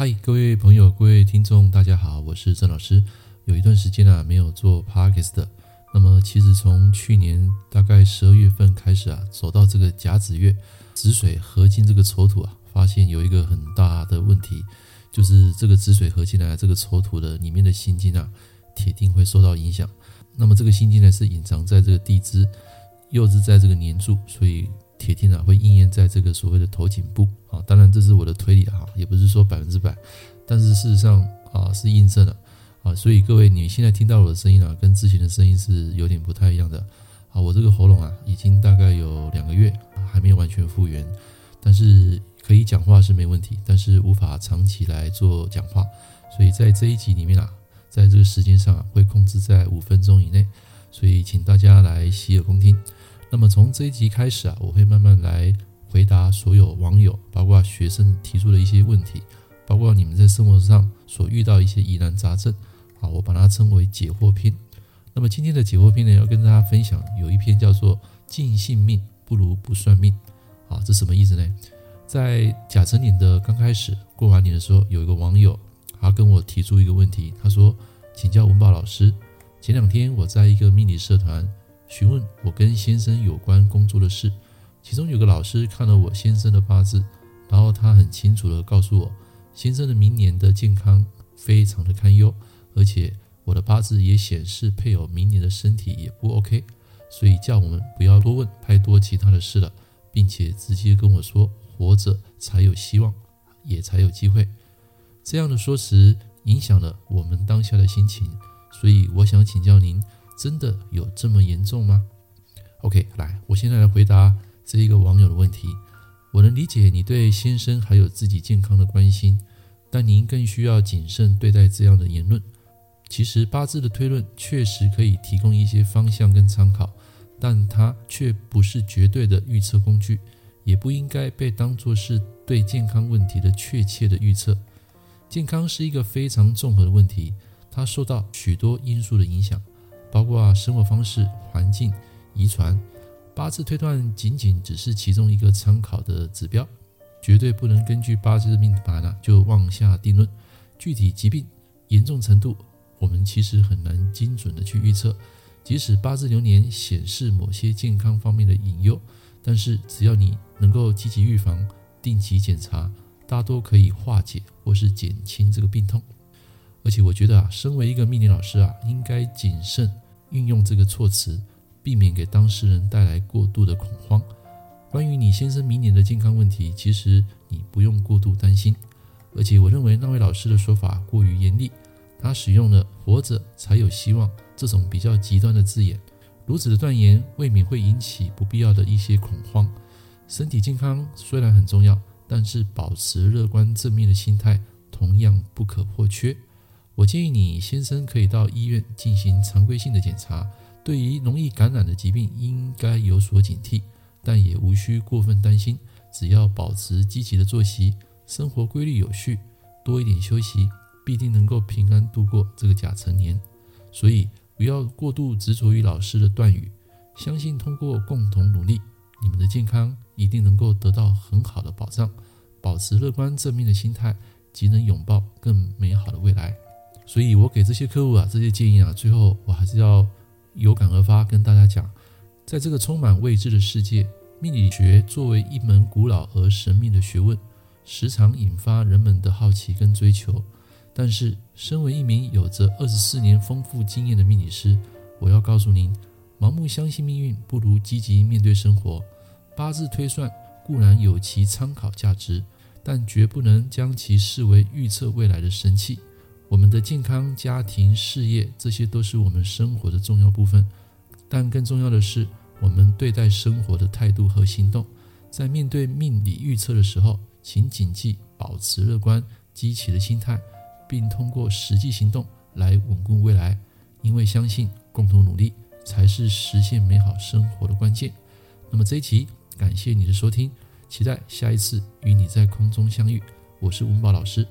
嗨，各位朋友，各位听众，大家好，我是郑老师。有一段时间啊，没有做 Podcast。那么，其实从去年大概十二月份开始啊，走到这个甲子月，子水合金这个丑土啊，发现有一个很大的问题，就是这个子水合金来这个丑土的里面的辛金啊，铁定会受到影响。那么这个辛金呢，是隐藏在这个地支，又是在这个年柱，所以。铁定啊会应验在这个所谓的头颈部当然这是我的推理哈，也不是说百分之百，但是事实上啊是印证了啊，所以各位你现在听到我的声音啊，跟之前的声音是有点不太一样的。啊，我这个喉咙啊已经大概有两个月还没有完全复原，但是可以讲话是没问题，但是无法长期来做讲话，所以在这一集里面啊，在这个时间上啊会控制在五分钟以内，所以请大家来洗耳恭听。那么从这一集开始啊，我会慢慢来回答所有网友，包括学生提出的一些问题，包括你们在生活上所遇到一些疑难杂症，啊，我把它称为解惑篇。那么今天的解惑篇呢，要跟大家分享有一篇叫做“尽信命不如不算命”，啊，这什么意思呢？在甲辰年的刚开始过完年的时候，有一个网友他跟我提出一个问题，他说：“请教文宝老师，前两天我在一个命理社团。”询问我跟先生有关工作的事，其中有个老师看了我先生的八字，然后他很清楚地告诉我，先生的明年的健康非常的堪忧，而且我的八字也显示配偶明年的身体也不 OK，所以叫我们不要多问太多其他的事了，并且直接跟我说，活着才有希望，也才有机会。这样的说辞影响了我们当下的心情，所以我想请教您。真的有这么严重吗？OK，来，我现在来回答这一个网友的问题。我能理解你对先生还有自己健康的关心，但您更需要谨慎对待这样的言论。其实八字的推论确实可以提供一些方向跟参考，但它却不是绝对的预测工具，也不应该被当作是对健康问题的确切的预测。健康是一个非常综合的问题，它受到许多因素的影响。包括生活方式、环境、遗传，八字推断仅仅只是其中一个参考的指标，绝对不能根据八字命盘呢就妄下定论。具体疾病严重程度，我们其实很难精准的去预测。即使八字流年显示某些健康方面的隐忧，但是只要你能够积极预防、定期检查，大多可以化解或是减轻这个病痛。而且我觉得啊，身为一个命理老师啊，应该谨慎运用这个措辞，避免给当事人带来过度的恐慌。关于你先生明年的健康问题，其实你不用过度担心。而且我认为那位老师的说法过于严厉，他使用了“活着才有希望”这种比较极端的字眼，如此的断言未免会引起不必要的一些恐慌。身体健康虽然很重要，但是保持乐观正面的心态同样不可或缺。我建议你先生可以到医院进行常规性的检查，对于容易感染的疾病应该有所警惕，但也无需过分担心。只要保持积极的作息，生活规律有序，多一点休息，必定能够平安度过这个甲辰年。所以不要过度执着于老师的断语，相信通过共同努力，你们的健康一定能够得到很好的保障。保持乐观正面的心态，即能拥抱更美好的未来。所以，我给这些客户啊，这些建议啊，最后我还是要有感而发，跟大家讲，在这个充满未知的世界，命理学作为一门古老而神秘的学问，时常引发人们的好奇跟追求。但是，身为一名有着二十四年丰富经验的命理师，我要告诉您，盲目相信命运，不如积极面对生活。八字推算固然有其参考价值，但绝不能将其视为预测未来的神器。我们的健康、家庭、事业，这些都是我们生活的重要部分。但更重要的是，我们对待生活的态度和行动。在面对命理预测的时候，请谨记保持乐观、积极的心态，并通过实际行动来稳固未来。因为相信共同努力才是实现美好生活的关键。那么这一期，感谢你的收听，期待下一次与你在空中相遇。我是文宝老师。